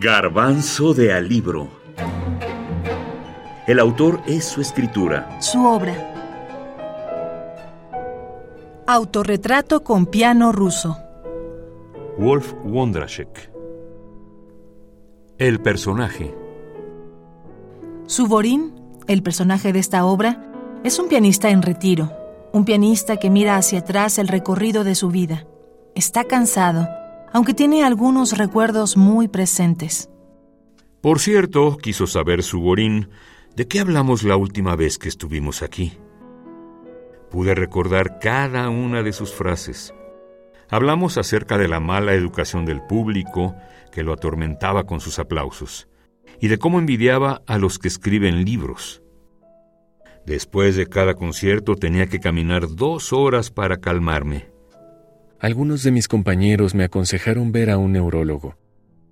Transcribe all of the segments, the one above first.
Garbanzo de Alibro. El autor es su escritura. Su obra. Autorretrato con piano ruso. Wolf Wondrashek. El personaje. Suborín, el personaje de esta obra, es un pianista en retiro, un pianista que mira hacia atrás el recorrido de su vida. Está cansado, aunque tiene algunos recuerdos muy presentes. Por cierto, quiso saber Suborín, ¿de qué hablamos la última vez que estuvimos aquí? Pude recordar cada una de sus frases. Hablamos acerca de la mala educación del público que lo atormentaba con sus aplausos y de cómo envidiaba a los que escriben libros. Después de cada concierto tenía que caminar dos horas para calmarme. Algunos de mis compañeros me aconsejaron ver a un neurólogo.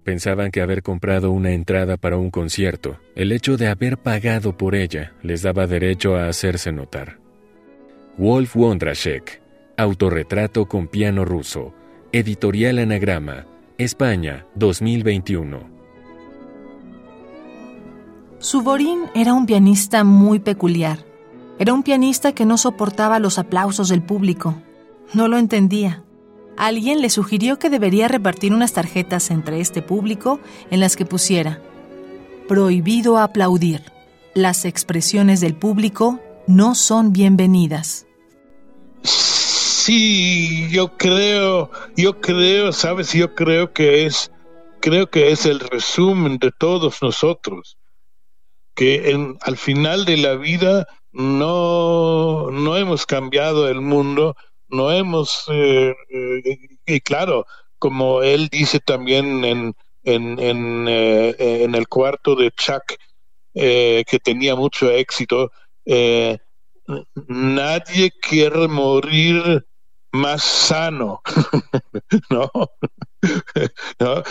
Pensaban que haber comprado una entrada para un concierto, el hecho de haber pagado por ella, les daba derecho a hacerse notar. Wolf Wondrashek, Autorretrato con piano ruso, Editorial Anagrama, España, 2021. Suborín era un pianista muy peculiar. Era un pianista que no soportaba los aplausos del público. No lo entendía alguien le sugirió que debería repartir unas tarjetas entre este público en las que pusiera Prohibido aplaudir. Las expresiones del público no son bienvenidas. Sí, yo creo, yo creo, sabes, yo creo que es, creo que es el resumen de todos nosotros, que en, al final de la vida no, no hemos cambiado el mundo, no hemos, eh, eh, y claro, como él dice también en, en, en, eh, en el cuarto de Chuck, que tenía mucho éxito, nadie quiere morir más sano, ¿no? ¿no?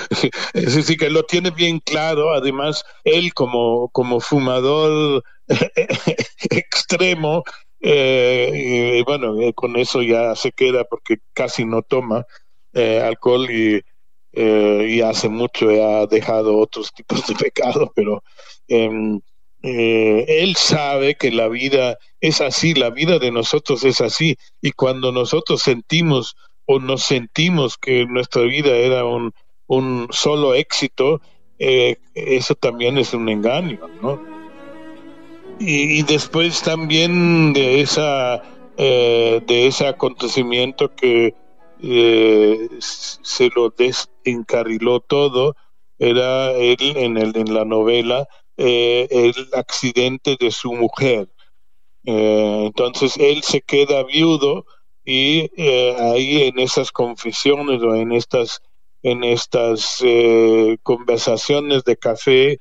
Es decir, que lo tiene bien claro, además, él como, como fumador extremo, eh, y bueno, eh, con eso ya se queda porque casi no toma eh, alcohol y, y, hace mucho ha dejado otros tipos de pecados, pero em, él sabe que la vida es así, la vida de nosotros es así, y cuando nosotros sentimos o nos sentimos que nuestra vida era un solo éxito, eso también es un engaño, ¿no? Y, después también de esa eh, de ese acontecimiento que eh, se lo desencarriló todo era él en el en la novela eh, el accidente de su mujer. Entonces él se queda viudo y ahí en esas confesiones o en estas en estas conversaciones de café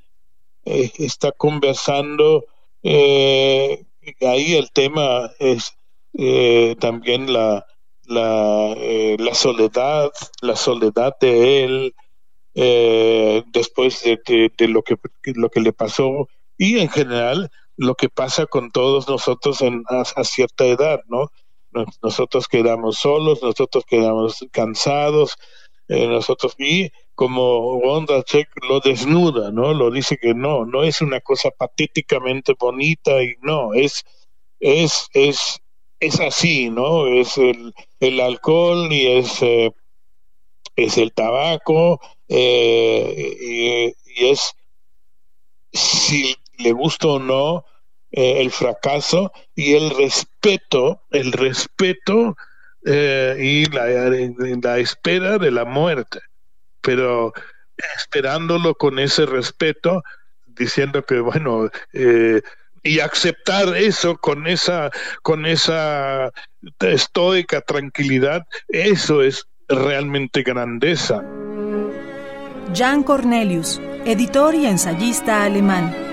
está conversando eh, ahí el tema es eh, también la, la, eh, la, soledad, la soledad de él eh, después de, de, lo, que, lo que le pasó y en general lo que pasa con todos nosotros en, a, cierta edad, ¿no? Nosotros quedamos solos, nosotros quedamos cansados, nosotros y como Wondrachek lo desnuda, ¿no? Lo dice que no, no es una cosa patéticamente bonita y no, es, es, es, es así, ¿no? Es el, el alcohol y es, eh, es el tabaco eh, y, es, si le gusta o no, eh, el fracaso y el respeto, el respeto y la, la espera de la muerte pero esperándolo con ese respeto, diciendo que, bueno, eh, y aceptar eso con esa, con esa estoica tranquilidad, eso es realmente grandeza. Jan Cornelius, editor y ensayista alemán.